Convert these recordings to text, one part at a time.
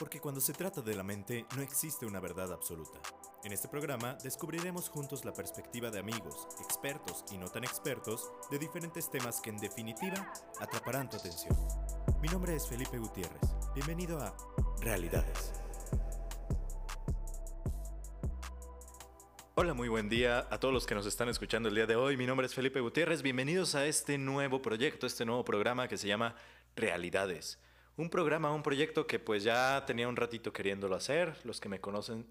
Porque cuando se trata de la mente no existe una verdad absoluta. En este programa descubriremos juntos la perspectiva de amigos, expertos y no tan expertos de diferentes temas que en definitiva atraparán tu atención. Mi nombre es Felipe Gutiérrez. Bienvenido a Realidades. Hola, muy buen día a todos los que nos están escuchando el día de hoy. Mi nombre es Felipe Gutiérrez. Bienvenidos a este nuevo proyecto, este nuevo programa que se llama Realidades. Un programa, un proyecto que pues ya tenía un ratito queriéndolo hacer. Los que me conocen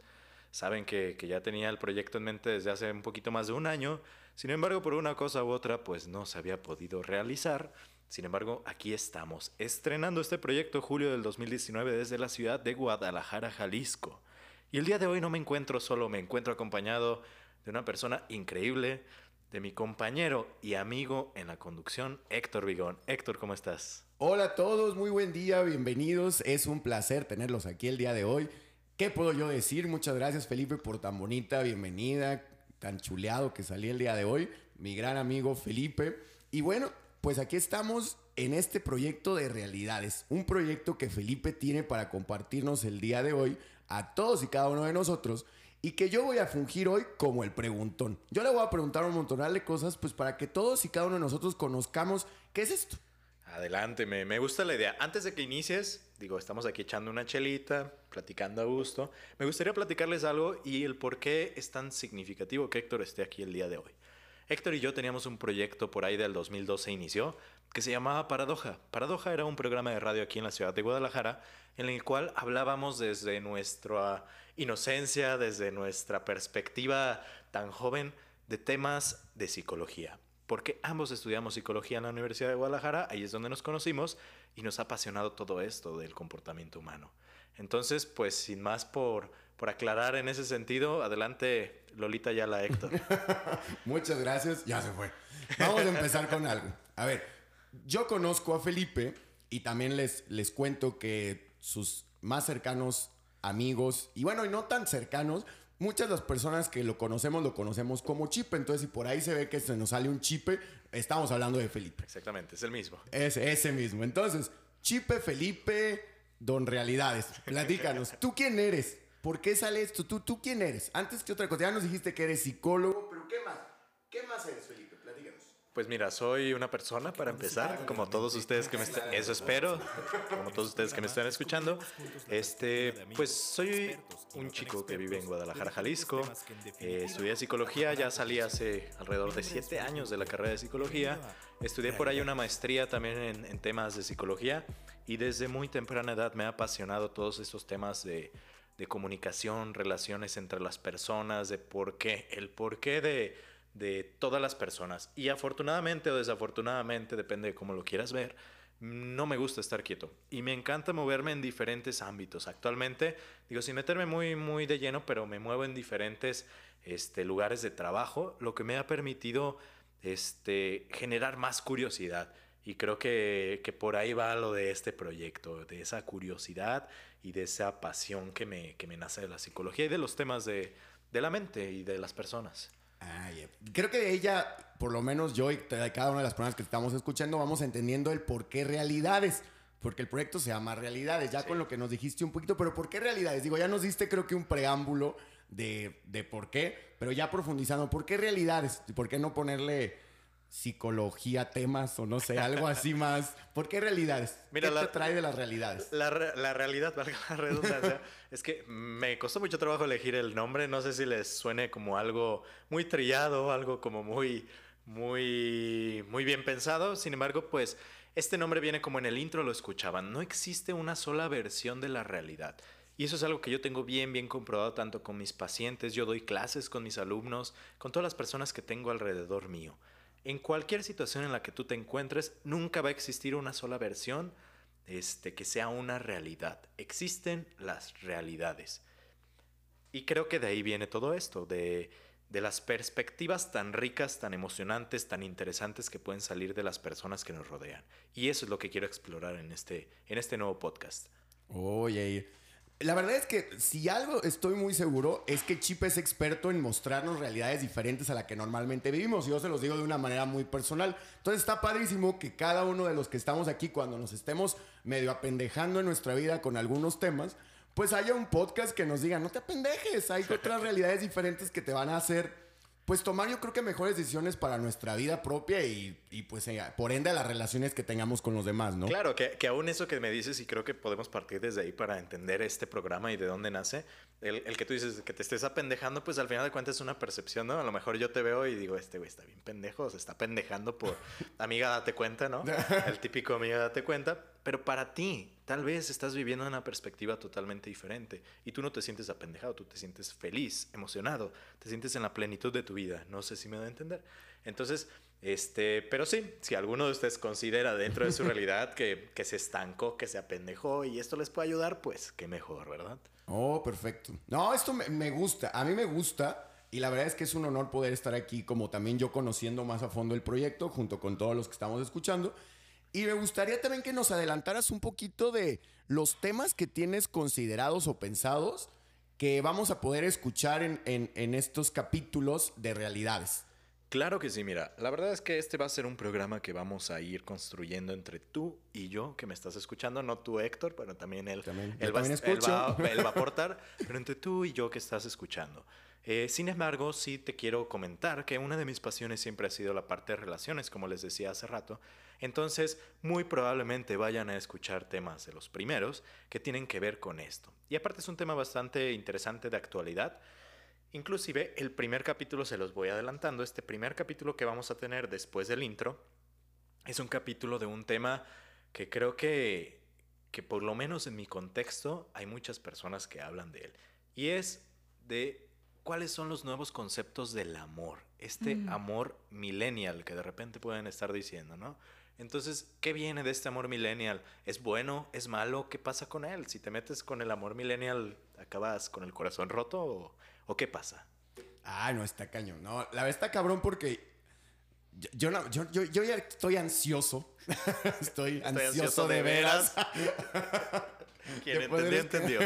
saben que, que, ya tenía el proyecto en mente desde hace un poquito más de un año. Sin embargo, por una cosa u otra, pues no se había podido realizar. Sin embargo, aquí estamos, estrenando este proyecto julio del 2019 desde la ciudad de Guadalajara, Jalisco. Y el día de hoy no me encuentro solo, me encuentro acompañado de una persona increíble, de mi compañero y amigo en la conducción, Héctor Vigón. Héctor, ¿cómo estás? Hola a todos, muy buen día, bienvenidos. Es un placer tenerlos aquí el día de hoy. ¿Qué puedo yo decir? Muchas gracias Felipe por tan bonita bienvenida, tan chuleado que salí el día de hoy. Mi gran amigo Felipe. Y bueno, pues aquí estamos en este proyecto de realidades, un proyecto que Felipe tiene para compartirnos el día de hoy a todos y cada uno de nosotros y que yo voy a fungir hoy como el preguntón. Yo le voy a preguntar un montonal de cosas pues para que todos y cada uno de nosotros conozcamos qué es esto. Adelante, me, me, gusta la idea. Antes de que inicies, digo, estamos aquí echando una chelita, platicando a gusto. Me gustaría platicarles algo y el por qué es tan significativo que Héctor esté aquí el día de hoy. Héctor y yo teníamos un proyecto por ahí del 2012 inició que se llamaba Paradoja. Paradoja era un programa de radio aquí en la ciudad de Guadalajara en el cual hablábamos desde nuestra inocencia, desde nuestra perspectiva tan joven de temas de psicología. Porque ambos estudiamos psicología en la Universidad de Guadalajara, ahí es donde nos conocimos y nos ha apasionado todo esto del comportamiento humano. Entonces, pues sin más por, por aclarar en ese sentido, adelante Lolita Yala Héctor. Muchas gracias, ya se fue. Vamos a empezar con algo. A ver, yo conozco a Felipe y también les, les cuento que sus más cercanos amigos, y bueno, y no tan cercanos, muchas de las personas que lo conocemos lo conocemos como Chipe. Entonces, si por ahí se ve que se nos sale un Chipe, estamos hablando de Felipe. Exactamente, es el mismo. Es ese mismo. Entonces, Chipe, Felipe, Don Realidades. Platícanos, ¿tú quién eres? ¿Por qué sale esto? ¿Tú, ¿Tú quién eres? Antes que otra cosa, ya nos dijiste que eres psicólogo, pero ¿qué más? ¿Qué más eres, Felipe? Pues mira, soy una persona para empezar, como todos ustedes que me están, eso espero, como todos ustedes que me están escuchando. Este, pues soy un chico que vive en Guadalajara, Jalisco. Eh, estudié psicología, ya salí hace alrededor de siete años de la carrera de psicología. Estudié por ahí una maestría también en, temas de psicología y desde muy temprana edad me ha apasionado todos estos temas de, comunicación, relaciones entre las personas, de por qué, el porqué de de todas las personas. Y afortunadamente o desafortunadamente, depende de cómo lo quieras ver, no me gusta estar quieto. Y me encanta moverme en diferentes ámbitos. Actualmente, digo, sin meterme muy, muy de lleno, pero me muevo en diferentes este, lugares de trabajo, lo que me ha permitido este, generar más curiosidad. Y creo que, que, por ahí va lo de este proyecto, de esa curiosidad y de esa pasión que me, que me nace de la psicología y de los temas de, de la mente y de las personas. Ah, Creo que de ella, por lo menos yo y cada una de las personas que estamos escuchando, vamos entendiendo el por qué realidades. Porque el proyecto se llama Realidades, ya con lo que nos dijiste un poquito, pero ¿por qué realidades? Digo, ya nos diste creo que un preámbulo de, de por qué, pero ya profundizando, ¿por qué realidades? ¿Por qué no ponerle psicología, temas o no sé, algo así más. ¿Por qué realidades? Mira, ¿Qué la, te trae de las realidades? La, la realidad, valga la redundancia, es que me costó mucho trabajo elegir el nombre. No sé si les suene como algo muy trillado, algo como muy, muy, muy bien pensado. Sin embargo, pues este nombre viene como en el intro lo escuchaban. No existe una sola versión de la realidad. Y eso es algo que yo tengo bien, bien comprobado tanto con mis pacientes, yo doy clases con mis alumnos, con todas las personas que tengo alrededor mío. En cualquier situación en la que tú te encuentres, nunca va a existir una sola versión este, que sea una realidad. Existen las realidades. Y creo que de ahí viene todo esto, de, de las perspectivas tan ricas, tan emocionantes, tan interesantes que pueden salir de las personas que nos rodean. Y eso es lo que quiero explorar en este, en este nuevo podcast. Oye, la verdad es que si algo estoy muy seguro es que Chip es experto en mostrarnos realidades diferentes a la que normalmente vivimos. Y yo se los digo de una manera muy personal. Entonces está padrísimo que cada uno de los que estamos aquí, cuando nos estemos medio apendejando en nuestra vida con algunos temas, pues haya un podcast que nos diga, no te apendejes, hay otras realidades diferentes que te van a hacer pues tomar yo creo que mejores decisiones para nuestra vida propia y, pues eh, por ende las relaciones que tengamos con los demás, ¿no? Claro, que, que, aún eso que me dices y creo que podemos partir desde ahí para entender este programa y de dónde nace, el, el, que tú dices que te estés apendejando, pues al final de cuentas es una percepción, ¿no? A lo mejor yo te veo y digo, este güey está bien pendejo, se está pendejando por amiga, date cuenta, ¿no? El típico amiga, date cuenta, pero para ti, tal vez estás viviendo una perspectiva totalmente diferente y tú no te sientes apendejado, tú te sientes feliz, emocionado, te sientes en la plenitud de tu vida. No sé si me da a entender. Entonces, este, pero sí, si alguno de ustedes considera dentro de su realidad que, que se estancó, que se apendejó y esto les puede ayudar, pues qué mejor, ¿verdad? Oh, perfecto. No, esto me, me gusta, a mí me gusta. Y la verdad es que es un honor poder estar aquí, como también yo conociendo más a fondo el proyecto, junto con todos los que estamos escuchando. Y me gustaría también que nos adelantaras un poquito de los temas que tienes considerados o pensados que vamos a poder escuchar en, en, estos capítulos de realidades. Claro que sí, mira, la verdad es que este va a ser un programa que vamos a ir construyendo entre tú y yo, que me estás escuchando, no tú Héctor, pero también él, también, él, va, él, va, él, va, a aportar, pero entre tú y yo que estás escuchando. Eh, sin embargo, sí te quiero comentar que una de mis pasiones siempre ha sido la parte de relaciones, como les decía hace rato, entonces, muy probablemente vayan a escuchar temas de los primeros que tienen que ver con esto. Y aparte es un tema bastante interesante de actualidad. Inclusive el primer capítulo se los voy adelantando. Este primer capítulo que vamos a tener después del intro es un capítulo de un tema que creo que, que por lo menos en mi contexto hay muchas personas que hablan de él. Y es de cuáles son los nuevos conceptos del amor. Este mm. amor millennial que de repente pueden estar diciendo, ¿no? Entonces, ¿qué viene de este amor millennial? ¿Es bueno? ¿Es malo? ¿Qué pasa con él? Si te metes con el amor millennial, ¿acabas con el corazón roto o, qué pasa? Ah, no, está cañón. No, la verdad está cabrón porque yo, yo, ya estoy ansioso. estoy, ansioso, de, veras. Quien entendió, entendió.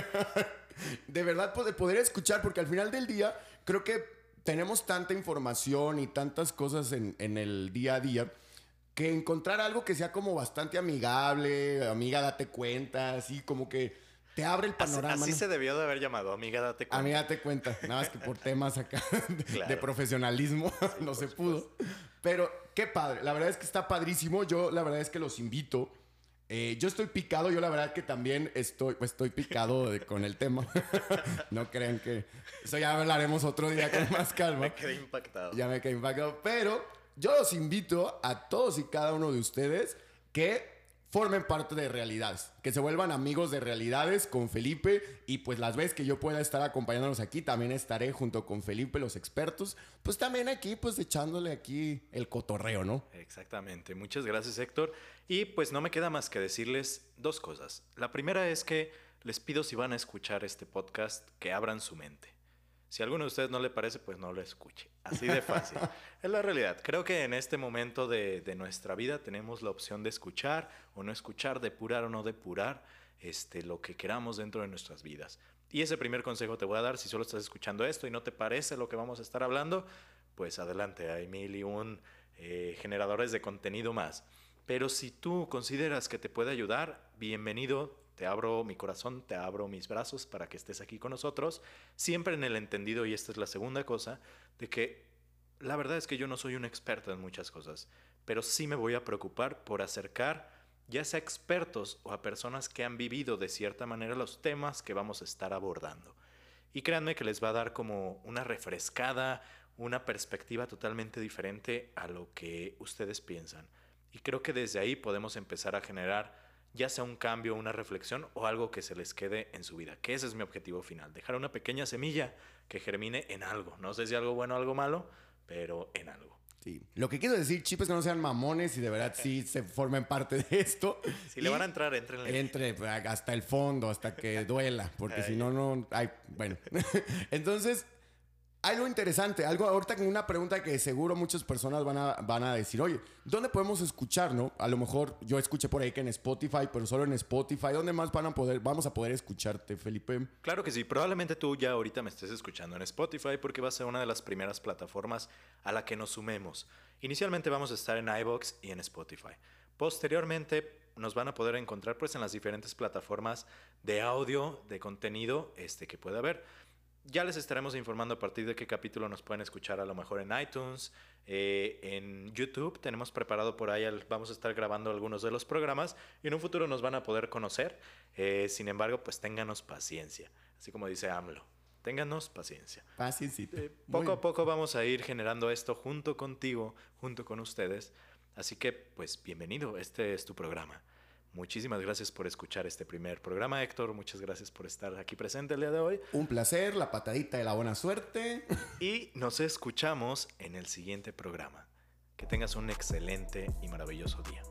De verdad, poder, poder escuchar, porque al final del día, creo que tenemos tanta información y tantas cosas en, en el día a día que encontrar algo que sea como bastante amigable, amiga, date cuenta, así como que te abre el panorama. Así, se debió de haber llamado, amiga, date cuenta. Amiga, date cuenta. Nada más que por temas acá de, profesionalismo no se pudo. Pero qué padre. La verdad es que está padrísimo. Yo la verdad es que los invito. Eh, yo estoy picado, yo la verdad que también estoy, pues, estoy picado con el tema. no crean que... Eso ya hablaremos otro día con más calma. me quedé impactado. Ya me quedé impactado. Pero yo los invito a todos y cada uno de ustedes que formen parte de realidades, que se vuelvan amigos de realidades con Felipe y pues las veces que yo pueda estar acompañándolos aquí, también estaré junto con Felipe, los expertos, pues también aquí pues echándole aquí el cotorreo, ¿no? Exactamente, muchas gracias Héctor. Y pues no me queda más que decirles dos cosas. La primera es que les pido si van a escuchar este podcast que abran su mente. Si a alguno de ustedes no le parece, pues no lo escuche. Así de fácil. es la realidad. Creo que en este momento de, de, nuestra vida tenemos la opción de escuchar o no escuchar, depurar o no depurar este, lo que queramos dentro de nuestras vidas. Y ese primer consejo te voy a dar, si solo estás escuchando esto y no te parece lo que vamos a estar hablando, pues adelante, hay mil y un eh, generadores de contenido más. Pero si tú consideras que te puede ayudar, bienvenido, te abro mi corazón, te abro mis brazos para que estés aquí con nosotros, siempre en el entendido, y esta es la segunda cosa, de que la verdad es que yo no soy un experto en muchas cosas, pero sí me voy a preocupar por acercar ya sea expertos o a personas que han vivido de cierta manera los temas que vamos a estar abordando. Y créanme que les va a dar como una refrescada, una perspectiva totalmente diferente a lo que ustedes piensan. Y creo que desde ahí podemos empezar a generar ya sea un cambio, una reflexión o algo que se les quede en su vida, que ese es mi objetivo final, dejar una pequeña semilla que germine en algo, no sé si algo bueno o algo malo, pero en algo. Sí. Lo que quiero decir, chip, es que no sean mamones y de verdad sí se formen parte de esto. Si le van a entrar, entren. Entre hasta el fondo, hasta que duela, porque si no, no. Ay, bueno. Entonces, algo interesante, algo ahorita con una pregunta que seguro muchas personas van a, van a decir, oye, ¿dónde podemos escuchar, no? A lo mejor yo escuché por ahí que en Spotify, pero solo en Spotify. ¿Dónde más van a poder, vamos a poder escucharte, Felipe? Claro que sí, probablemente tú ya ahorita me estés escuchando en Spotify porque va a ser una de las primeras plataformas a la que nos sumemos. Inicialmente vamos a estar en iBox y en Spotify. Posteriormente nos van a poder encontrar pues en las diferentes plataformas de audio, de contenido este, que pueda haber. Ya les estaremos informando a partir de qué capítulo nos pueden escuchar a lo mejor en iTunes, eh, en YouTube. Tenemos preparado por ahí, vamos a estar grabando algunos de los programas y en un futuro nos van a poder conocer. Eh, sin embargo, pues ténganos paciencia, así como dice AMLO. Ténganos paciencia. Paciencia. Eh, poco a poco vamos a ir generando esto junto contigo, junto con ustedes. Así que, pues, bienvenido. Este es tu programa. Muchísimas gracias por escuchar este primer programa, Héctor. Muchas gracias por estar aquí presente el día de hoy. Un placer, la patadita de la buena suerte. Y nos escuchamos en el siguiente programa. Que tengas un excelente y maravilloso día.